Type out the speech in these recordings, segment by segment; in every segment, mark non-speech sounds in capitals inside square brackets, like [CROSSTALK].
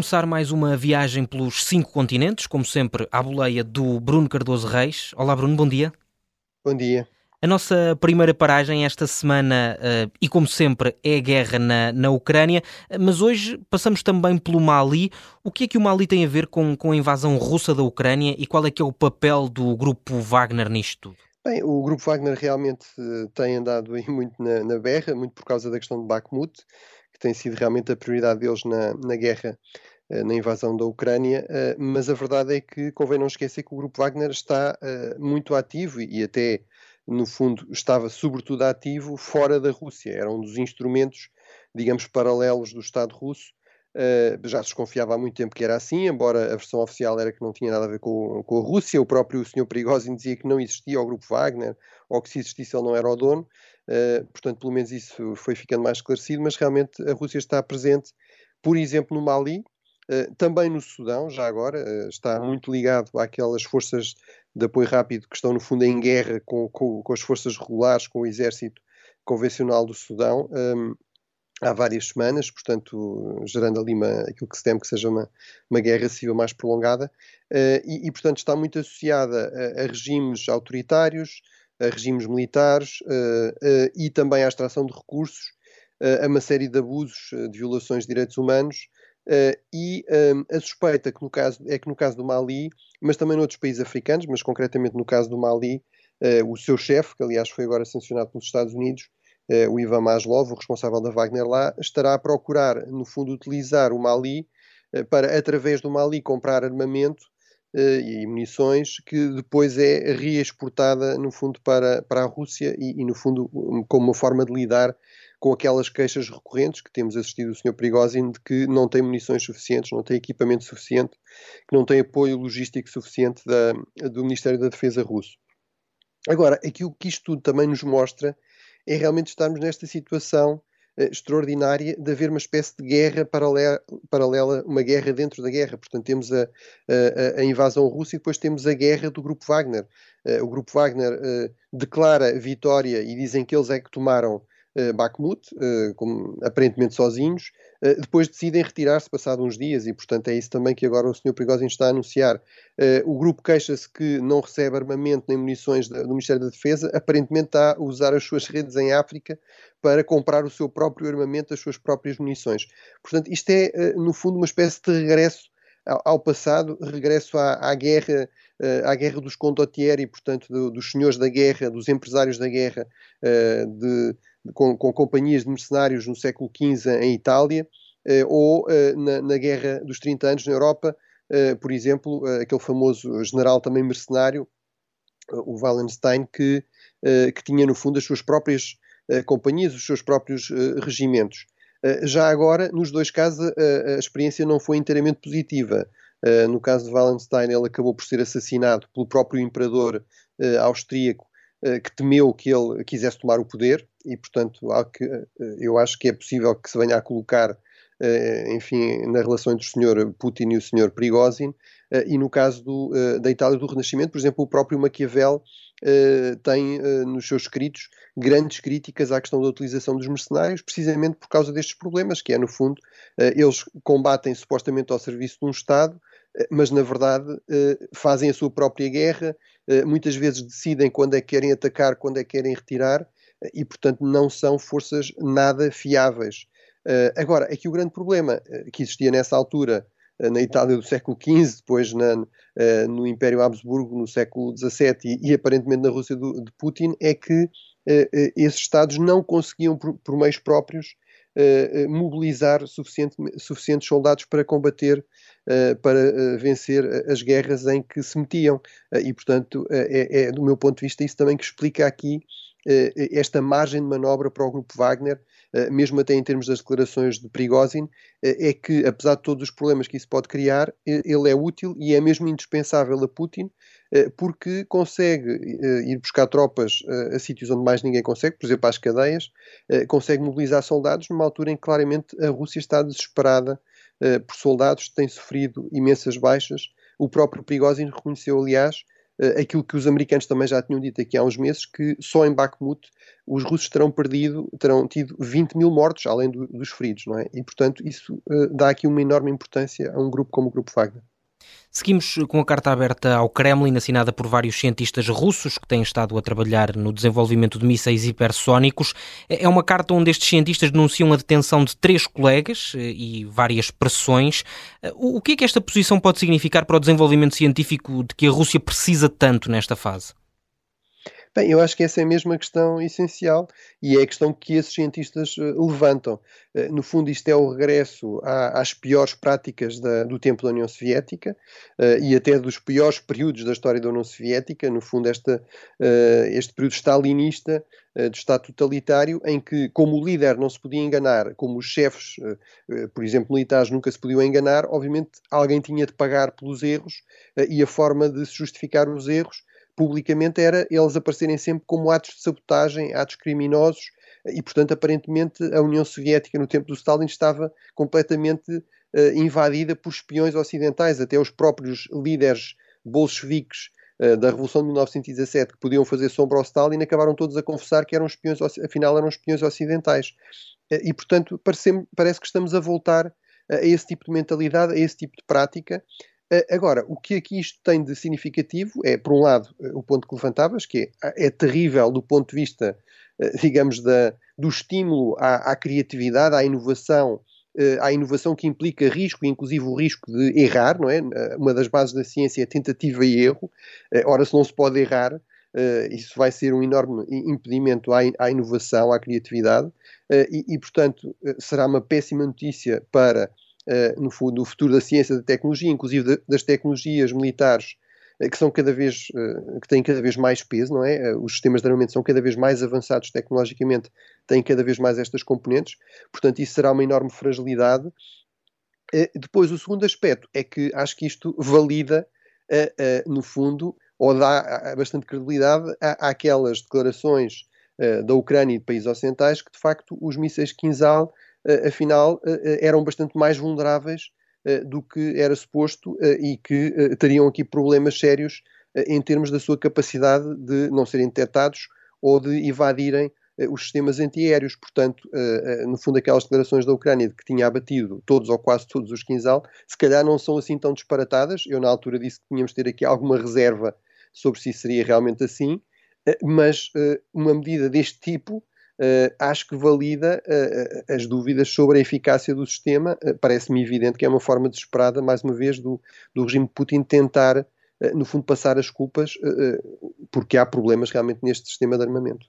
começar mais uma viagem pelos cinco continentes, como sempre, à boleia do Bruno Cardoso Reis. Olá, Bruno, bom dia. Bom dia. A nossa primeira paragem esta semana, uh, e como sempre, é a guerra na, na Ucrânia, mas hoje passamos também pelo Mali. O que é que o Mali tem a ver com, com a invasão russa da Ucrânia e qual é que é o papel do grupo Wagner nisto tudo? Bem, o grupo Wagner realmente uh, tem andado aí [LAUGHS] muito na, na berra, muito por causa da questão de Bakhmut, tem sido realmente a prioridade deles na, na guerra uh, na invasão da Ucrânia, mas a verdade é que convém não esquecer que o grupo Wagner está muito ativo e até no fundo, estava sobretudo ativo fora da Rússia. Era um dos instrumentos, digamos, paralelos do Estado russo. Já desconfiava há muito tempo que era assim, embora a versão oficial era que não tinha nada a ver com, com a Rússia. O próprio Sr. Prigozhin dizia que não existia o grupo Wagner, ou que se existisse ele não era o dono. Uh, portanto, pelo menos isso foi ficando mais esclarecido, mas realmente a Rússia está presente, por exemplo, no Mali, uh, também no Sudão, já agora, está muito ligado àquelas forças de apoio rápido que estão, no fundo, em guerra com, com, com as forças regulares, com o exército convencional do Sudão. Um, há várias semanas, portanto, gerando ali uma, aquilo que se teme que seja uma, uma guerra civil mais prolongada, uh, e, e, portanto, está muito associada a, a, regimes autoritários, a regimes militares uh, uh, e também à extração de recursos, a uma série de abusos, de violações de direitos humanos, e a suspeita que no caso, é que no caso do Mali, mas também noutros países africanos, mas concretamente no caso do Mali, o seu chefe, que aliás foi agora sancionado pelos Estados Unidos, o Ivan Maslov, o responsável da Wagner lá, estará a procurar, no fundo, utilizar o Mali para, através do Mali, comprar armamento e munições que depois é reexportada, no fundo, para, para a Rússia e, e, no fundo, como uma forma de lidar com aquelas queixas recorrentes que temos assistido o Sr. Prigozhin de que não tem munições suficientes, não tem equipamento suficiente, que não tem apoio logístico suficiente da, do Ministério da Defesa russo. Agora, aquilo que isto tudo também nos mostra é realmente estarmos nesta situação extraordinária de haver uma espécie de guerra paralela, paralela, uma guerra dentro da guerra. Portanto, temos a, a, a, invasão russa e depois temos a guerra do Grupo Wagner. Uh, o Grupo Wagner uh, declara vitória e dizem que eles é que tomaram uh, Bakhmut, uh, como, aparentemente sozinhos, uh, depois decidem retirar-se passado uns dias e, portanto, é isso também que agora o Sr. Prigozhin está a anunciar. o grupo queixa-se que não recebe armamento nem munições do Ministério da Defesa, aparentemente está a usar as suas redes em África para comprar o seu próprio armamento, as suas próprias munições. Portanto, isto é, no fundo, uma espécie de regresso ao, passado, regresso à, à guerra à guerra dos condottieri, portanto, do, dos senhores da guerra, dos empresários da guerra, de, com, com companhias de mercenários no século XV em Itália, eh, ou eh, na, na, Guerra dos 30 anos na Europa, eh, por exemplo, aquele famoso general também mercenário, o Wallenstein, que, que tinha no fundo as suas próprias companhias, os seus próprios regimentos. Já agora, nos dois casos, a, experiência não foi inteiramente positiva. no caso de Wallenstein, ele acabou por ser assassinado pelo próprio imperador austríaco que temeu que ele quisesse tomar o poder e, portanto, que, eh, eu acho que é possível que se venha a colocar, eh, enfim, na relação entre o senhor Putin e o senhor Prigozhin, e no caso do, da Itália do Renascimento, por exemplo, o próprio Maquiavel tem nos seus escritos grandes críticas à questão da utilização dos mercenários, precisamente por causa destes problemas, que é, no fundo, eles combatem supostamente ao serviço de um Estado, mas na verdade fazem a sua própria guerra, eh, muitas vezes decidem quando é que querem atacar, quando é que querem retirar, eh, e portanto não são forças nada fiáveis. Eh, agora, aqui o grande problema que existia nessa altura na Itália do século XV, depois na, no Império Habsburgo no século XVII e, e aparentemente na Rússia do, de Putin, é que esses Estados não conseguiam, por, por meios próprios, mobilizar suficiente, suficientes soldados para combater, para vencer as guerras em que se metiam. e, portanto, é, é, do meu ponto de vista, isso também que explica aqui esta margem de manobra para o grupo Wagner, mesmo até em termos das declarações de Prigozhin, é que, apesar de todos os problemas que isso pode criar, ele é útil e é mesmo indispensável a Putin, porque consegue ir buscar tropas a sítios onde mais ninguém consegue, por exemplo, às cadeias, consegue mobilizar soldados numa altura em que claramente a Rússia está desesperada por soldados, tem sofrido imensas baixas. O próprio Prigozhin reconheceu, aliás, aquilo que os americanos também já tinham dito aqui há uns meses, que só em Bakhmut os russos terão perdido, terão tido 20 mil mortos, além do, dos feridos, não é? E, portanto, isso uh, dá aqui uma enorme importância a um grupo como o Grupo Wagner. Seguimos com a carta aberta ao Kremlin, assinada por vários cientistas russos que têm estado a trabalhar no desenvolvimento de mísseis hipersónicos. É uma carta onde estes cientistas denunciam a detenção de três colegas eh, e várias pressões. Eh, o que é que esta posição pode significar para o desenvolvimento científico de que a Rússia precisa tanto nesta fase? Bem, eu acho que essa é mesmo a questão essencial e é a questão que esses cientistas uh, levantam. Uh, no fundo, isto é o regresso à, às piores práticas da, do tempo da União Soviética uh, e até dos piores períodos da história da União Soviética. No fundo, esta, este período stalinista do Estado totalitário, em que, como o líder não se podia enganar, como os chefes, por exemplo, militares, nunca se podiam enganar, obviamente alguém tinha de pagar pelos erros e a forma de se justificar os erros publicamente era eles aparecerem sempre como atos de sabotagem, atos criminosos, e, portanto, aparentemente a União Soviética no tempo do Stalin estava completamente uh, invadida por espiões ocidentais, até os próprios líderes bolcheviques uh, da Revolução de 1917 que podiam fazer sombra ao Stalin acabaram todos a confessar que eram espiões, afinal eram espiões ocidentais. Uh, e, portanto, parece, parece que estamos a voltar a esse tipo de mentalidade, a esse tipo de prática, Agora, o que aqui isto tem de significativo é, por um lado, eh, o ponto que levantavas, que é, é terrível do ponto de vista, eh, digamos, da, do estímulo à, à criatividade, à inovação, eh, à inovação que implica risco, inclusive o risco de errar, não é? Uma das bases da ciência é tentativa e erro. Ora, se não se pode errar, isso vai ser um enorme impedimento à, inovação, à criatividade, e, e, portanto, será uma péssima notícia para no fundo, o futuro da ciência e da tecnologia, inclusive das tecnologias militares, uh, que são cada vez, uh, que têm cada vez mais peso, não é? os sistemas de armamento são cada vez mais avançados tecnologicamente, têm cada vez mais estas componentes, portanto, isso será uma enorme fragilidade. depois, o segundo aspecto é que acho que isto valida, no fundo, ou dá bastante credibilidade àquelas declarações da Ucrânia e de países ocidentais que, de facto, os mísseis Kinzhal eh, afinal eh, eh, eram bastante mais vulneráveis do que era suposto e que teriam aqui problemas sérios em termos da sua capacidade de não serem detectados ou de invadirem os sistemas antiaéreos. Portanto, no fundo, aquelas declarações da Ucrânia de que tinha abatido todos ou quase todos os Kinzhal, se calhar não são assim tão disparatadas. Eu, na altura, disse que tínhamos de ter aqui alguma reserva sobre se seria realmente assim, mas uma medida deste tipo acho que valida uh, as dúvidas sobre a eficácia do sistema. Uh, Parece-me evidente que é uma forma desesperada, mais uma vez, do, do regime Putin tentar, no fundo, passar as culpas, porque há problemas realmente neste sistema de armamento.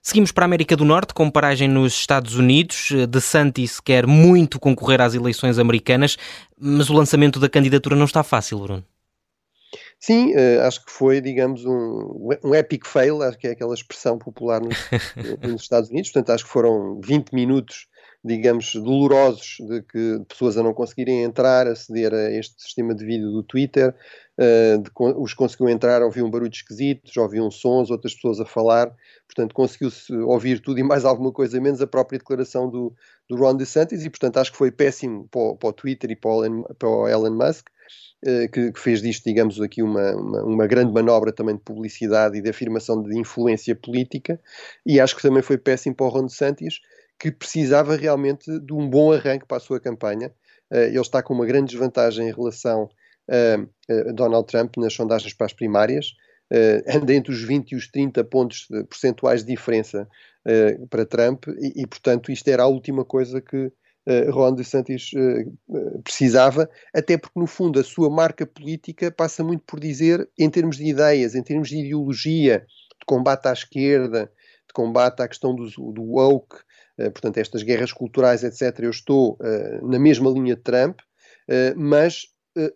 Seguimos para a América do Norte, com paragem nos Estados Unidos. De Santis quer muito concorrer às eleições americanas, mas o lançamento da candidatura não está fácil, Bruno. Sim, uh, acho que foi, digamos, um, um epic fail, acho que é aquela expressão popular nos, [LAUGHS] nos, Estados Unidos, portanto acho que foram 20 minutos, digamos, dolorosos de que de pessoas a não conseguirem entrar, aceder a este sistema de vídeo do Twitter, uh, de, os conseguiu entrar, ouviam barulhos esquisitos, ouviam sons, outras pessoas a falar, portanto conseguiu-se ouvir tudo e mais alguma coisa, menos a própria declaração do, do Ron DeSantis, e portanto acho que foi péssimo para o, para o Twitter e para o, Elon, para o Elon Musk, que, que, fez disto, digamos, aqui uma, uma, uma, grande manobra também de publicidade e de afirmação de influência política, e acho que também foi péssimo para o Ron DeSantis, que precisava realmente de um bom arranque para a sua campanha. Eh, ele está com uma grande desvantagem em relação a Donald Trump nas sondagens para as primárias, anda entre os 20 e os 30 pontos percentuais de diferença para Trump, e, e portanto isto era a última coisa que uh, Ron DeSantis uh, precisava, até porque, no fundo, a sua marca política passa muito por dizer, em termos de ideias, em termos de ideologia, de combate à esquerda, de combate à questão do, do woke, uh, portanto, estas guerras culturais, etc., eu estou na mesma linha de Trump, mas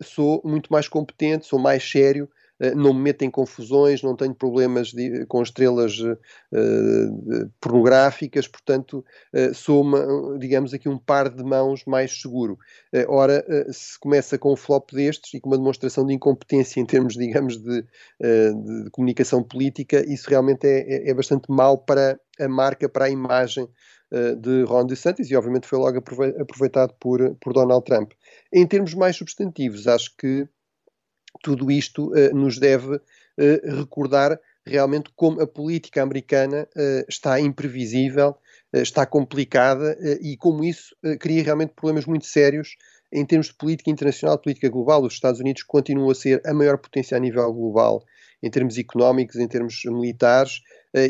sou muito mais competente, sou mais sério, eh, não me meto em confusões, não tenho problemas de, com estrelas uh, pornográficas, portanto, uh, sou, uma, digamos aqui, um par de mãos mais seguro. Uh, ora, se começa com um flop destes e com uma demonstração de incompetência em termos, digamos, de, de comunicação política, isso realmente é, é, é bastante mau para a marca, para a imagem de Ron DeSantis e obviamente foi logo aproveitado por, por Donald Trump. Em termos mais substantivos, acho que tudo isto uh, nos deve recordar realmente como a política americana está imprevisível, está complicada e como isso cria realmente problemas muito sérios em termos de política internacional, política global. Os Estados Unidos continuam a ser a maior potência a nível global em termos económicos, em termos militares,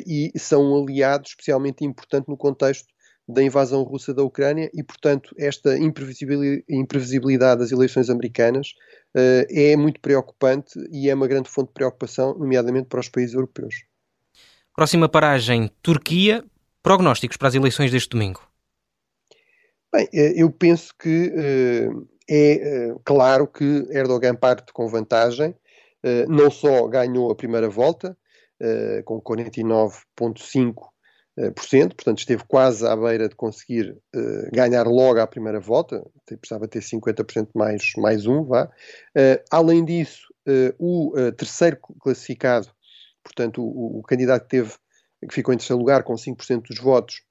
e são um aliado especialmente importante no contexto da invasão russa da Ucrânia e, portanto, esta imprevisibilidade das eleições americanas uh, é muito preocupante e é uma grande fonte de preocupação, nomeadamente para os países europeus. Próxima paragem, Turquia. Prognósticos para as eleições deste domingo? Bem, eh, eu penso que uh, é uh, claro que Erdogan parte com vantagem. não só ganhou a primeira volta, com 49,5%, eh, portanto esteve quase à beira de conseguir uh, ganhar logo à primeira volta, precisava ter 50% mais, mais um, vá. Uh, além disso, uh, o terceiro classificado, portanto o, o, candidato que teve, que ficou em terceiro lugar com 5% dos votos,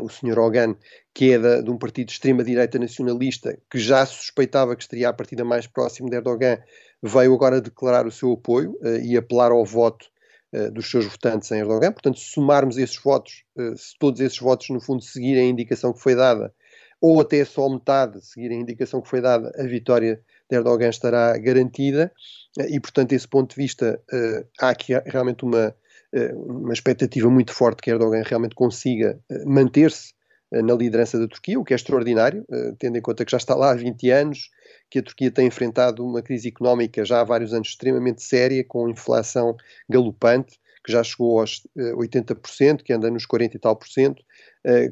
o Sr. Hogan, que é da, de um partido de extrema-direita nacionalista, que já suspeitava que estaria a partida mais próximo de Erdogan, veio agora declarar o seu apoio e apelar ao voto eh, dos seus votantes em Erdogan. Portanto, se somarmos esses votos, eh, se todos esses votos, no fundo, seguirem a indicação que foi dada, ou até só metade seguirem a indicação que foi dada, a vitória de Erdogan estará garantida. Eh, e, portanto, desse ponto de vista, há aqui realmente uma, uma expectativa muito forte que Erdogan realmente consiga manter-se na liderança da Turquia, o que é extraordinário, tendo em conta que já está lá há 20 anos, que a Turquia tem enfrentado uma crise económica já há vários anos extremamente séria, com inflação galopante, que já chegou aos 80%, que anda nos 40 e tal por cento,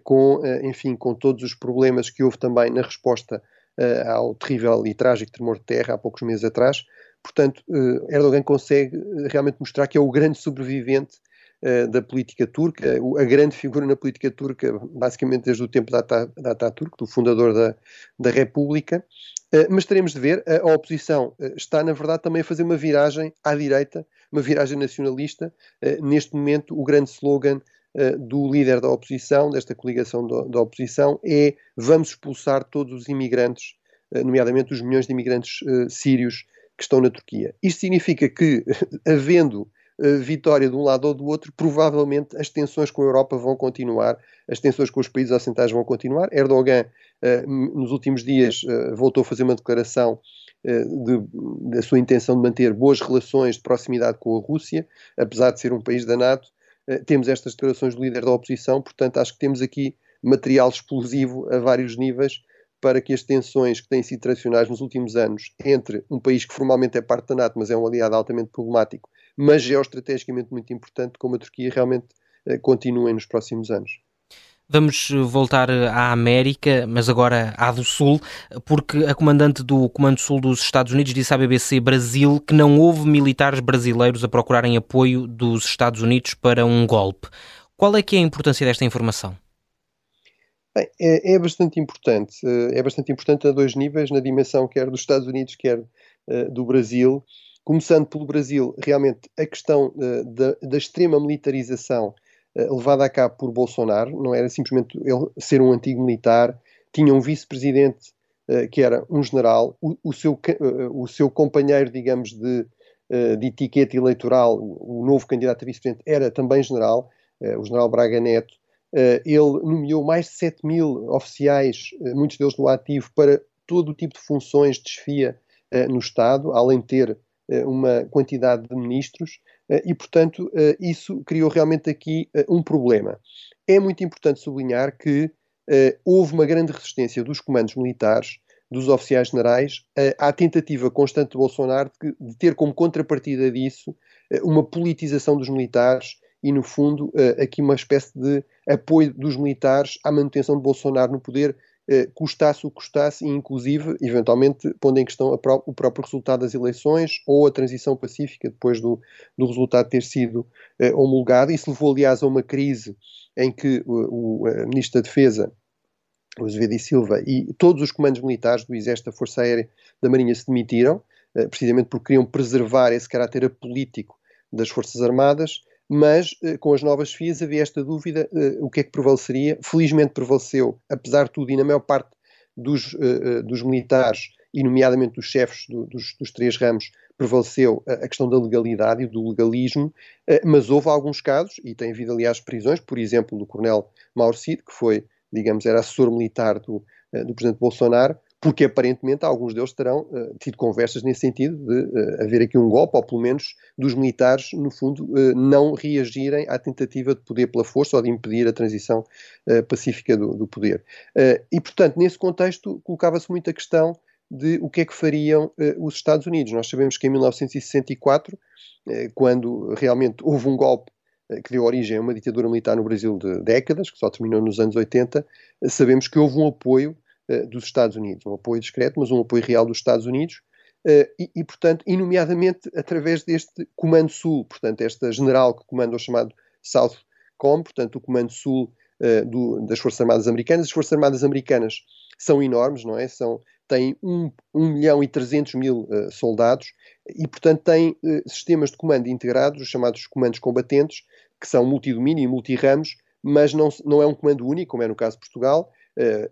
com, enfim, com todos os problemas que houve também na resposta ao terrível e trágico tremor de terra há poucos meses atrás. Portanto, Erdogan consegue realmente mostrar que é o grande sobrevivente da política turca, a grande figura na política turca, basicamente desde o tempo da, Ataturk, do fundador da, da República. Uh, mas teremos de ver, a, oposição uh, está, na verdade, também a fazer uma viragem à direita, uma viragem nacionalista. neste momento, o grande slogan do líder da oposição, desta coligação da oposição, é vamos expulsar todos os imigrantes, nomeadamente os milhões de imigrantes sírios que estão na Turquia. Isto significa que, [LAUGHS] havendo vitória de um lado ou do outro, provavelmente as tensões com a Europa vão continuar, as tensões com os países ocidentais vão continuar. Erdogan, uh, nos últimos dias, uh, voltou a fazer uma declaração de, da sua intenção de manter boas relações de proximidade com a Rússia, apesar de ser um país da NATO. temos estas declarações do líder da oposição, portanto, acho que temos aqui material explosivo a vários níveis para que as tensões que têm sido tradicionais nos últimos anos entre um país que formalmente é parte da NATO, mas é um aliado altamente problemático, mas geoestrategicamente muito importante, como a Turquia realmente eh, continuem nos próximos anos. Vamos eh, voltar eh, à América, mas agora à do Sul, porque a comandante do Comando Sul dos Estados Unidos disse à BBC Brasil que não houve militares brasileiros a procurarem apoio dos Estados Unidos para um golpe. Qual é que é a importância desta informação? Bem, é, é, bastante importante. É bastante importante a dois níveis, na dimensão quer dos Estados Unidos, quer uh, do Brasil. Começando pelo Brasil, realmente a questão uh, da, da, extrema militarização uh, levada a cabo por Bolsonaro, não era simplesmente ele ser um antigo militar, tinha um vice-presidente uh, que era um general, o, o seu, o seu companheiro, digamos, de, de etiqueta eleitoral, o, o novo candidato a vice-presidente, era também general, o general Braga Neto. ele nomeou mais de 7 mil oficiais, muitos deles no ativo, para todo o tipo de funções de desfia no Estado, além de ter uma quantidade de ministros eh, e, portanto, eh, isso criou realmente aqui um problema. É muito importante sublinhar que houve uma grande resistência dos comandos militares, dos oficiais generais, à tentativa constante de Bolsonaro de ter como contrapartida disso uma politização dos militares e, no fundo, aqui uma espécie de apoio dos militares à manutenção de Bolsonaro no poder, eh, custasse o que custasse, e inclusive, eventualmente, pondo em questão pró o próprio resultado das eleições ou a transição pacífica depois do, do resultado ter sido eh, homologado. Isso levou, aliás, a uma crise em que o, o Ministro da Defesa, o Azevedo e Silva, e todos os comandos militares do Exército, da Força Aérea, da Marinha se demitiram, eh, precisamente porque queriam preservar esse caráter apolítico das Forças Armadas mas eh, com as novas FIAs havia esta dúvida, eh, o que é que prevaleceria. Felizmente prevaleceu, apesar de tudo, e na maior parte dos, eh, dos militares e nomeadamente dos chefes do, dos, dos, três ramos, prevaleceu a, a, questão da legalidade e do legalismo, mas houve alguns casos, e tem havido aliás prisões, por exemplo, do coronel Maurcid, que foi, digamos, era assessor militar do, do presidente Bolsonaro, porque aparentemente alguns deles terão uh, tido conversas nesse sentido de uh, haver aqui um golpe, ou pelo menos dos militares, no fundo, uh, não reagirem à tentativa de poder pela força ou de impedir a transição pacífica do, do poder. e, portanto, nesse contexto, colocava-se muita questão de o que é que fariam os Estados Unidos. Nós sabemos que em 1964, quando realmente houve um golpe que deu origem a uma ditadura militar no Brasil de décadas, que só terminou nos anos 80, sabemos que houve um apoio eh, dos Estados Unidos. Um apoio discreto, mas um apoio real dos Estados Unidos. Uh, e, e, portanto, e nomeadamente através deste Comando Sul, portanto, esta general que comanda o chamado Southcom, portanto, o Comando Sul uh, do, das Forças Armadas Americanas. As Forças Armadas Americanas são enormes, não é? São, têm 1, 1 milhão e 300 mil uh, soldados e, portanto, têm sistemas de comando integrados, os chamados comandos combatentes, que são multidomínio e multiramos, mas não, não é um comando único, como é no caso de Portugal, Uh,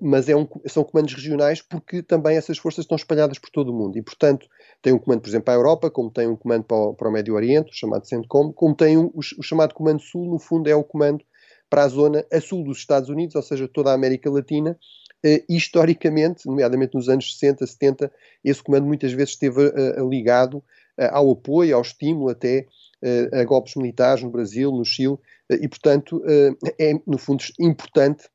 mas é um, são comandos regionais porque também essas forças estão espalhadas por todo o mundo e, portanto, tem um comando, por exemplo, para a Europa, como tem um comando para o, para o Médio Oriente, o chamado CENTCOM, como tem um, o, o, chamado Comando Sul, no fundo é o comando para a zona a sul dos Estados Unidos, ou seja, toda a América Latina. Uh, historicamente, nomeadamente nos anos 60, 70, esse comando muitas vezes esteve uh, ligado ao apoio, ao estímulo até a golpes militares no Brasil, no Chile, e, portanto, é, no fundo, importante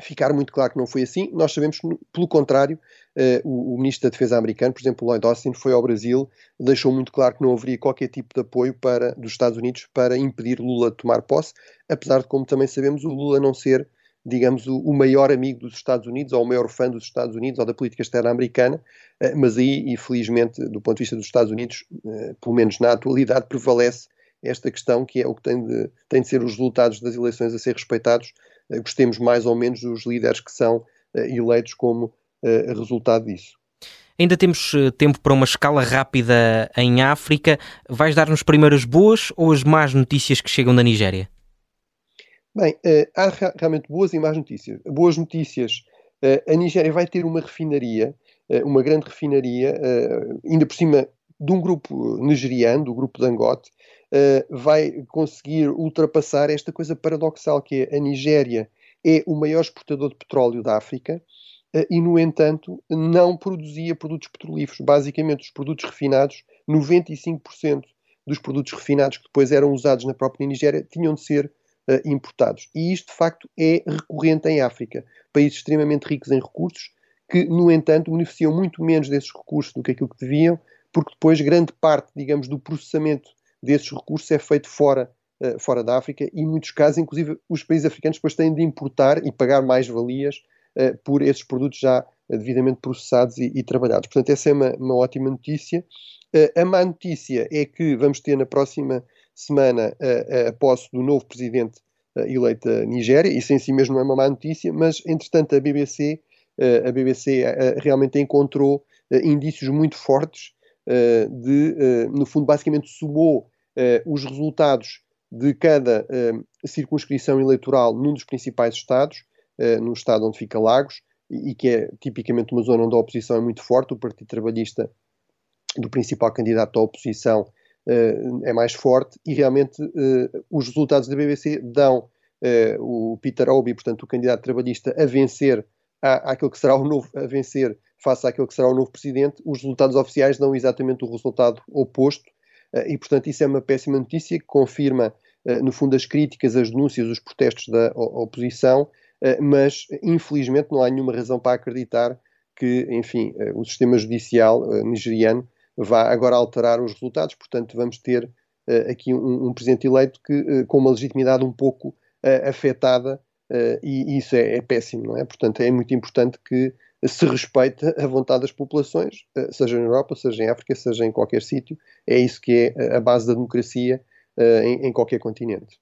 ficar muito claro que não foi assim. Nós sabemos pelo contrário, uh, o, o, ministro da Defesa americano, por exemplo, Lloyd Austin, foi ao Brasil, deixou muito claro que não haveria qualquer tipo de apoio para, dos Estados Unidos para impedir Lula de tomar posse, apesar de, como também sabemos, o Lula não ser, digamos, o, o maior amigo dos Estados Unidos ou o maior fã dos Estados Unidos ou da política externa americana, uh, mas aí, infelizmente, do ponto de vista dos Estados Unidos, uh, pelo menos na atualidade, prevalece esta questão que é o que tem de, tem de ser os resultados das eleições a ser respeitados gostemos mais ou menos dos líderes que são eh, eleitos como eh, resultado disso. Ainda temos tempo para uma escala rápida em África. Vais dar-nos primeiro as boas ou as más notícias que chegam da Nigéria? Bem, há realmente boas e más notícias. Boas notícias: a Nigéria vai ter uma refinaria, uma grande refinaria, ainda por cima de um grupo nigeriano, do grupo Dangote, uh, vai conseguir ultrapassar esta coisa paradoxal que é a Nigéria é o maior exportador de petróleo da África uh, e, no entanto, não produzia produtos petrolíferos. Basicamente, os produtos refinados, 95% dos produtos refinados que depois eram usados na própria Nigéria tinham de ser uh, importados. E isto, de facto, é recorrente em África. Países extremamente ricos em recursos que, no entanto, beneficiam muito menos desses recursos do que aquilo que deviam, porque depois grande parte, digamos, do processamento desses recursos é feito fora, uh, fora da África e, em muitos casos, inclusive, os países africanos depois têm de importar e pagar mais valias uh, por esses produtos já devidamente processados e, e, trabalhados. Portanto, essa é uma, uma ótima notícia. Uh, a má notícia é que vamos ter na próxima semana a posse do novo presidente eleito da Nigéria. Isso em si mesmo é uma má notícia, mas, entretanto, a BBC, a BBC realmente encontrou indícios muito fortes de, no fundo, basicamente somou uh, os resultados de cada uh, circunscrição eleitoral num dos principais estados, uh, no estado onde fica Lagos, e, que é tipicamente uma zona onde a oposição é muito forte, o Partido Trabalhista do principal candidato à oposição é mais forte, e realmente os resultados da BBC dão o Peter Obi, portanto o candidato trabalhista, a vencer à, que será o novo, a vencer face àquele que será o novo presidente, os resultados oficiais dão exatamente o resultado oposto, eh, e, portanto, isso é uma péssima notícia que confirma, eh, no fundo, as críticas, as denúncias, os protestos da oposição, eh, mas, infelizmente, não há nenhuma razão para acreditar que, enfim, o sistema judicial nigeriano vá agora alterar os resultados. Portanto, vamos ter aqui um, um presidente eleito que, com uma legitimidade um pouco afetada, e isso é, é péssimo, não é? Portanto, é muito importante que se respeita a vontade das populações, eh, seja na Europa, seja em África, seja em qualquer sítio. É isso que é eh, a base da democracia eh, em, em qualquer continente.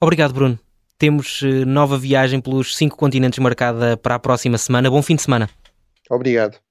Obrigado, Bruno. Temos nova viagem pelos cinco continentes marcada para a próxima semana. Bom fim de semana. Obrigado.